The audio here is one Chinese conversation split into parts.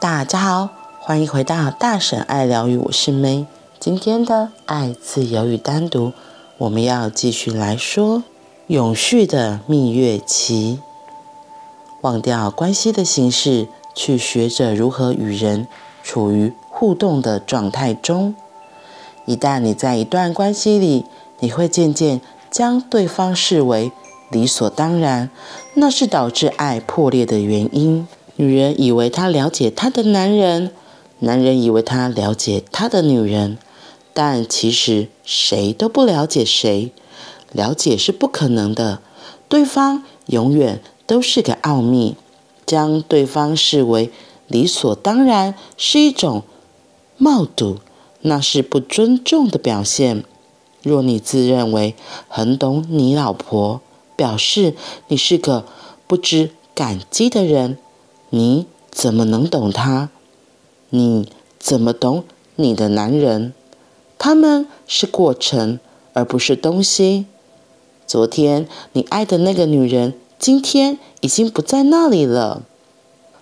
大家好，欢迎回到大婶爱疗愈，我是 May。今天的爱、自由与单独，我们要继续来说永续的蜜月期。忘掉关系的形式，去学着如何与人处于互动的状态中。一旦你在一段关系里，你会渐渐将对方视为理所当然，那是导致爱破裂的原因。女人以为她了解她的男人，男人以为他了解他的女人，但其实谁都不了解谁，了解是不可能的。对方永远都是个奥秘，将对方视为理所当然是一种冒赌，那是不尊重的表现。若你自认为很懂你老婆，表示你是个不知感激的人。你怎么能懂他？你怎么懂你的男人？他们是过程，而不是东西。昨天你爱的那个女人，今天已经不在那里了。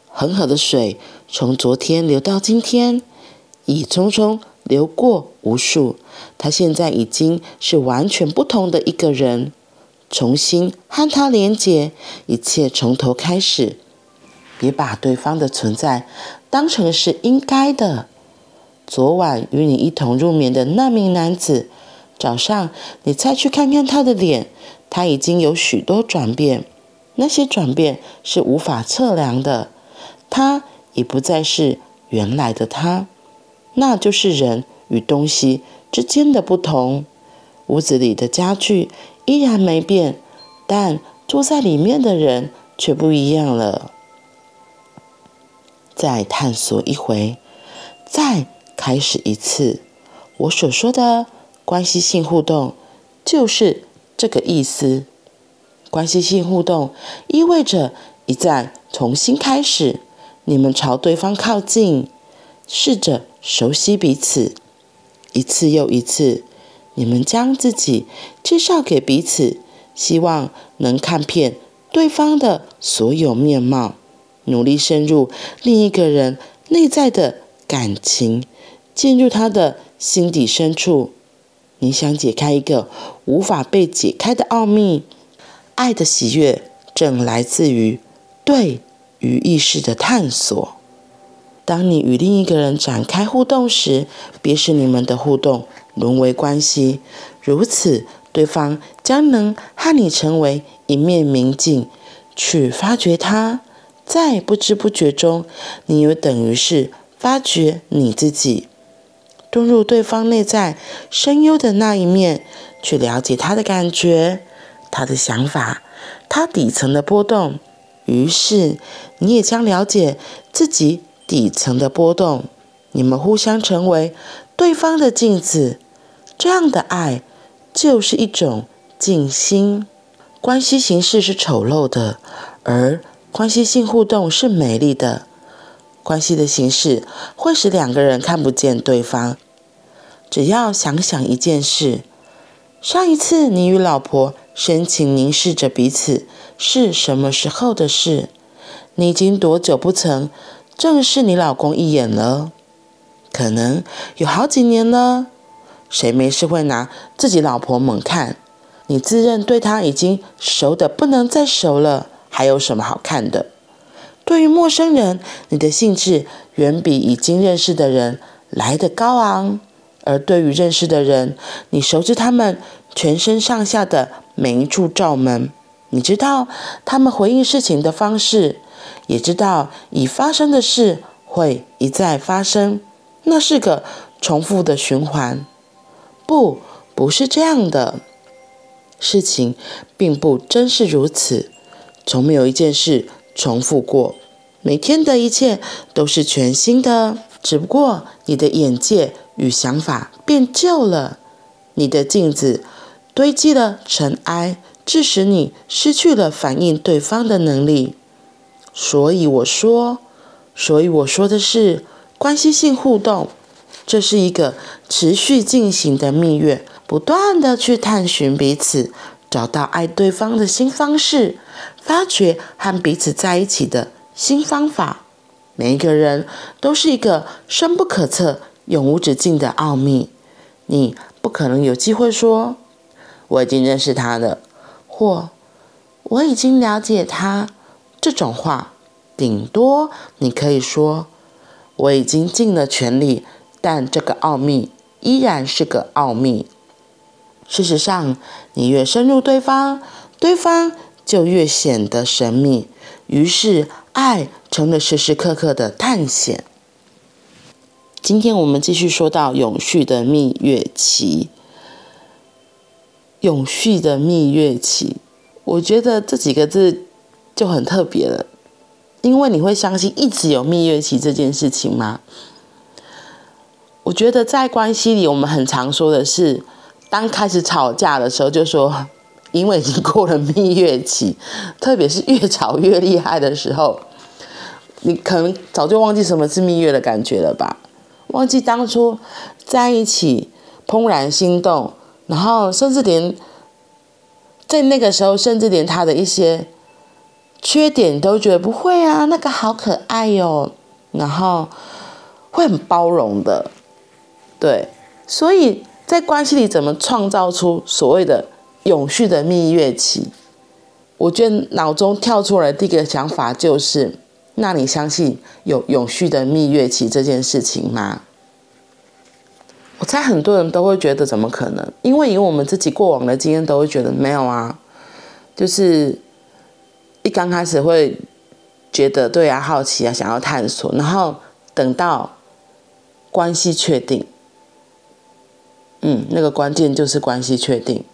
恒河的水从昨天流到今天，已匆匆流过无数。他现在已经是完全不同的一个人。重新和他连结，一切从头开始。别把对方的存在当成是应该的。昨晚与你一同入眠的那名男子，早上你再去看看他的脸，他已经有许多转变，那些转变是无法测量的。他已不再是原来的他，那就是人与东西之间的不同。屋子里的家具依然没变，但住在里面的人却不一样了。再探索一回，再开始一次。我所说的关系性互动，就是这个意思。关系性互动意味着一再重新开始，你们朝对方靠近，试着熟悉彼此，一次又一次，你们将自己介绍给彼此，希望能看遍对方的所有面貌。努力深入另一个人内在的感情，进入他的心底深处。你想解开一个无法被解开的奥秘。爱的喜悦正来自于对于意识的探索。当你与另一个人展开互动时，别使你们的互动沦为关系。如此，对方将能和你成为一面明镜，去发掘他。在不知不觉中，你又等于是发掘你自己，遁入对方内在深幽的那一面，去了解他的感觉、他的想法、他底层的波动。于是，你也将了解自己底层的波动。你们互相成为对方的镜子，这样的爱就是一种静心。关系形式是丑陋的，而关系性互动是美丽的，关系的形式会使两个人看不见对方。只要想想一件事：上一次你与老婆深情凝视着彼此是什么时候的事？你已经多久不曾正视你老公一眼了？可能有好几年了。谁没事会拿自己老婆猛看？你自认对她已经熟得不能再熟了。还有什么好看的？对于陌生人，你的兴致远比已经认识的人来得高昂；而对于认识的人，你熟知他们全身上下的每一处罩门，你知道他们回应事情的方式，也知道已发生的事会一再发生。那是个重复的循环。不，不是这样的。事情并不真是如此。从没有一件事重复过，每天的一切都是全新的。只不过你的眼界与想法变旧了，你的镜子堆积了尘埃，致使你失去了反应对方的能力。所以我说，所以我说的是关系性互动，这是一个持续进行的蜜月，不断地去探寻彼此。找到爱对方的新方式，发掘和彼此在一起的新方法。每一个人都是一个深不可测、永无止境的奥秘。你不可能有机会说我已经认识他了，或我已经了解他这种话。顶多你可以说我已经尽了全力，但这个奥秘依然是个奥秘。事实上，你越深入对方，对方就越显得神秘。于是，爱成了时时刻刻的探险。今天我们继续说到永续的蜜月期。永续的蜜月期，我觉得这几个字就很特别了，因为你会相信一直有蜜月期这件事情吗？我觉得在关系里，我们很常说的是。当开始吵架的时候，就说因为已经过了蜜月期，特别是越吵越厉害的时候，你可能早就忘记什么是蜜月的感觉了吧？忘记当初在一起怦然心动，然后甚至连在那个时候，甚至连他的一些缺点都觉得不会啊，那个好可爱哟，然后会很包容的，对，所以。在关系里怎么创造出所谓的永续的蜜月期？我觉得脑中跳出来第一个想法就是：那你相信有永续的蜜月期这件事情吗？我猜很多人都会觉得怎么可能？因为以我们自己过往的经验，都会觉得没有啊，就是一刚开始会觉得对啊，好奇啊，想要探索，然后等到关系确定。嗯，那个关键就是关系确定，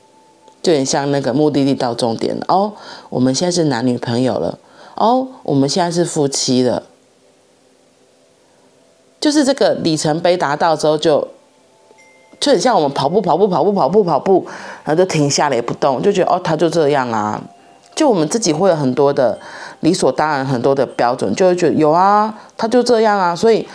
就很像那个目的地到终点了哦。我们现在是男女朋友了哦，我们现在是夫妻了，就是这个里程碑达到之后就，就很像我们跑步跑步跑步跑步跑步，然后就停下来也不动，就觉得哦，他就这样啊。就我们自己会有很多的理所当然，很多的标准，就会觉得有啊，他就这样啊，所以。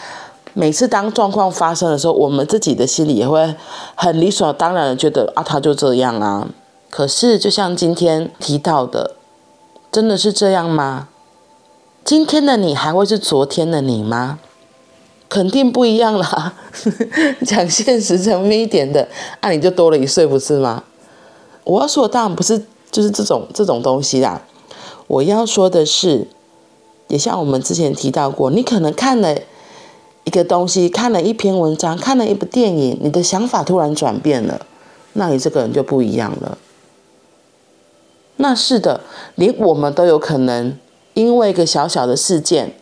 每次当状况发生的时候，我们自己的心里也会很理所当然的觉得啊，他就这样啊。可是，就像今天提到的，真的是这样吗？今天的你还会是昨天的你吗？肯定不一样啦。讲现实层面一点的，啊，你就多了一岁，不是吗？我要说的当然不是就是这种这种东西啦。我要说的是，也像我们之前提到过，你可能看了。一个东西，看了一篇文章，看了一部电影，你的想法突然转变了，那你这个人就不一样了。那是的，连我们都有可能因为一个小小的事件，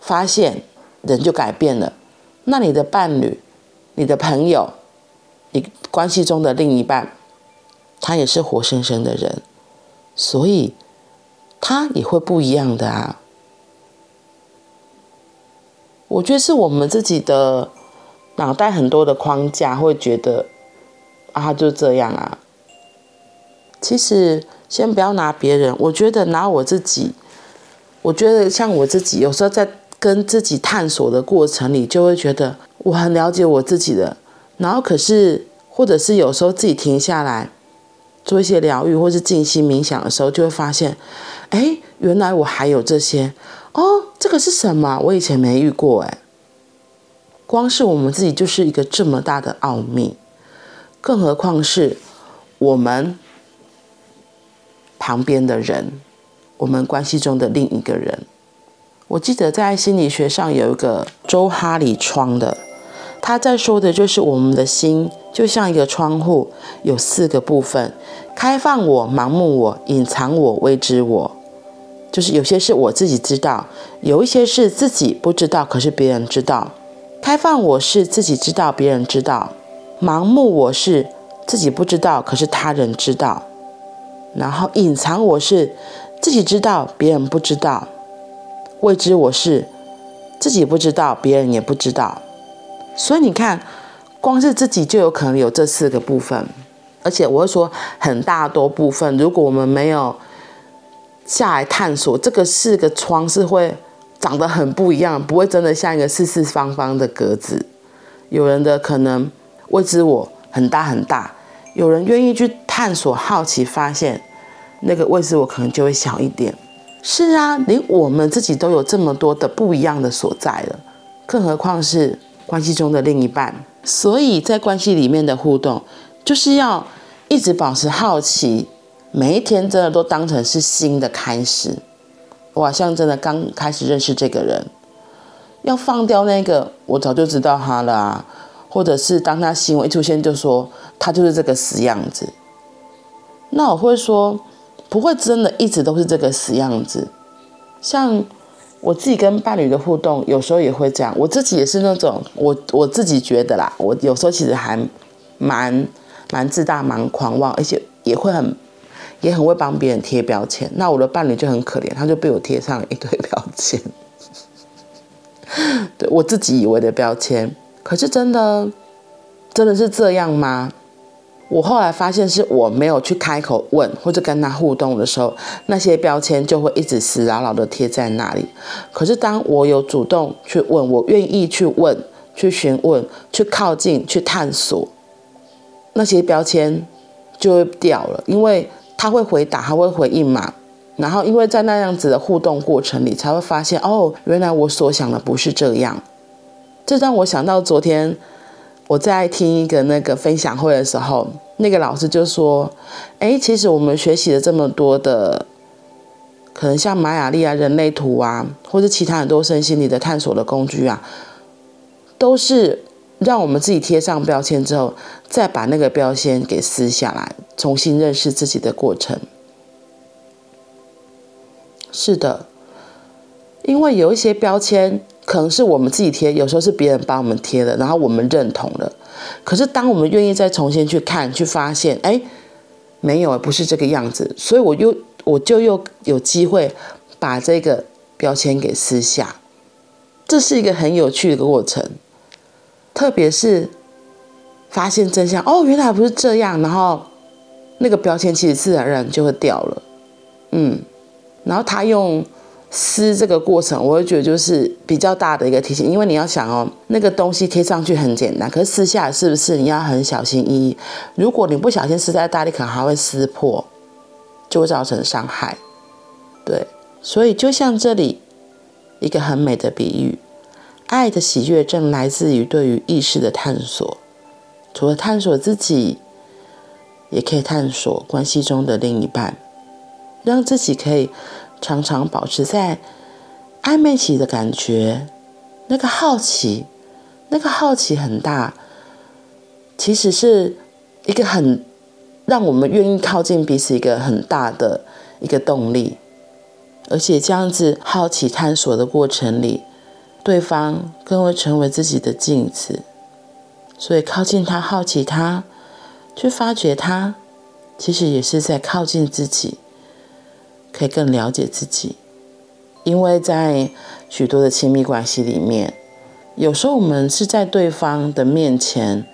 发现人就改变了。那你的伴侣、你的朋友、你关系中的另一半，他也是活生生的人，所以他也会不一样的啊。我觉得是我们自己的脑袋很多的框架，会觉得啊，就这样啊。其实先不要拿别人，我觉得拿我自己，我觉得像我自己，有时候在跟自己探索的过程里，就会觉得我很了解我自己的。然后可是，或者是有时候自己停下来做一些疗愈，或是静心冥想的时候，就会发现，哎，原来我还有这些。哦，个是什么？我以前没遇过哎。光是我们自己就是一个这么大的奥秘，更何况是我们旁边的人，我们关系中的另一个人。我记得在心理学上有一个周哈里窗的，他在说的就是我们的心就像一个窗户，有四个部分：开放我、盲目我、隐藏我、未知我。就是有些事我自己知道，有一些事自己不知道，可是别人知道。开放我是自己知道，别人知道；盲目我是自己不知道，可是他人知道。然后隐藏我是自己知道，别人不知道。未知我是自己不知道，别人也不知道。所以你看，光是自己就有可能有这四个部分，而且我会说很大多部分，如果我们没有。下来探索，这个四个窗是会长得很不一样，不会真的像一个四四方方的格子。有人的可能未知我很大很大，有人愿意去探索、好奇、发现，那个未知我可能就会小一点。是啊，连我们自己都有这么多的不一样的所在了，更何况是关系中的另一半。所以在关系里面的互动，就是要一直保持好奇，每一天真的都当成是新的开始。我好像真的刚开始认识这个人，要放掉那个我早就知道他了啊，或者是当他行为一出现就说他就是这个死样子，那我会说。不会真的一直都是这个死样子，像我自己跟伴侣的互动，有时候也会这样。我自己也是那种，我我自己觉得啦，我有时候其实还蛮蛮自大、蛮狂妄，而且也会很也很会帮别人贴标签。那我的伴侣就很可怜，他就被我贴上一堆标签，对我自己以为的标签。可是真的真的是这样吗？我后来发现，是我没有去开口问或者跟他互动的时候，那些标签就会一直死牢牢的贴在那里。可是当我有主动去问，我愿意去问、去询问、去靠近、去探索，那些标签就会掉了，因为他会回答，他会回应嘛。然后因为在那样子的互动过程里，才会发现哦，原来我所想的不是这样。这让我想到昨天。我在听一个那个分享会的时候，那个老师就说：“哎，其实我们学习了这么多的，可能像玛雅历啊、人类图啊，或者其他很多身心灵的探索的工具啊，都是让我们自己贴上标签之后，再把那个标签给撕下来，重新认识自己的过程。”是的，因为有一些标签。可能是我们自己贴，有时候是别人帮我们贴的，然后我们认同了。可是当我们愿意再重新去看、去发现，哎，没有，不是这个样子，所以我又我就又有机会把这个标签给撕下。这是一个很有趣的过程，特别是发现真相，哦，原来不是这样，然后那个标签其实自然而然就会掉了。嗯，然后他用。撕这个过程，我会觉得就是比较大的一个提醒，因为你要想哦，那个东西贴上去很简单，可是撕下来是不是你要很小心翼翼？如果你不小心撕在大力，可能还会撕破，就会造成伤害。对，所以就像这里一个很美的比喻，爱的喜悦正来自于对于意识的探索，除了探索自己，也可以探索关系中的另一半，让自己可以。常常保持在暧昧期的感觉，那个好奇，那个好奇很大，其实是一个很让我们愿意靠近彼此一个很大的一个动力。而且这样子好奇探索的过程里，对方更会成为自己的镜子，所以靠近他，好奇他，去发掘他，其实也是在靠近自己。可以更了解自己，因为在许多的亲密关系里面，有时候我们是在对方的面前，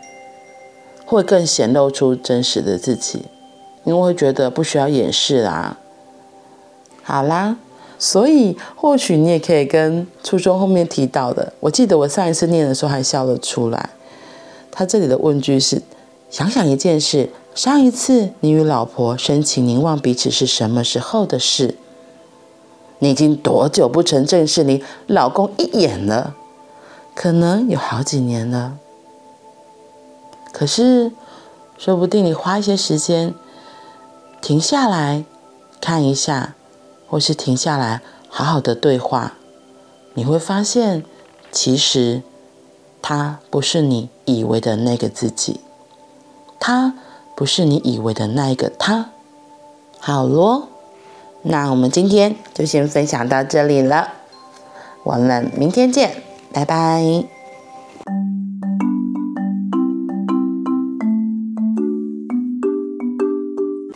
会更显露出真实的自己，因为会觉得不需要掩饰啦。好啦，所以或许你也可以跟初中后面提到的，我记得我上一次念的时候还笑了出来。他这里的问句是：想想一件事。上一次你与老婆深情凝望彼此是什么时候的事？你已经多久不曾正视你老公一眼了？可能有好几年了。可是，说不定你花一些时间停下来看一下，或是停下来好好的对话，你会发现，其实他不是你以为的那个自己，他。不是你以为的那一个他。好咯，那我们今天就先分享到这里了，我们明天见，拜拜。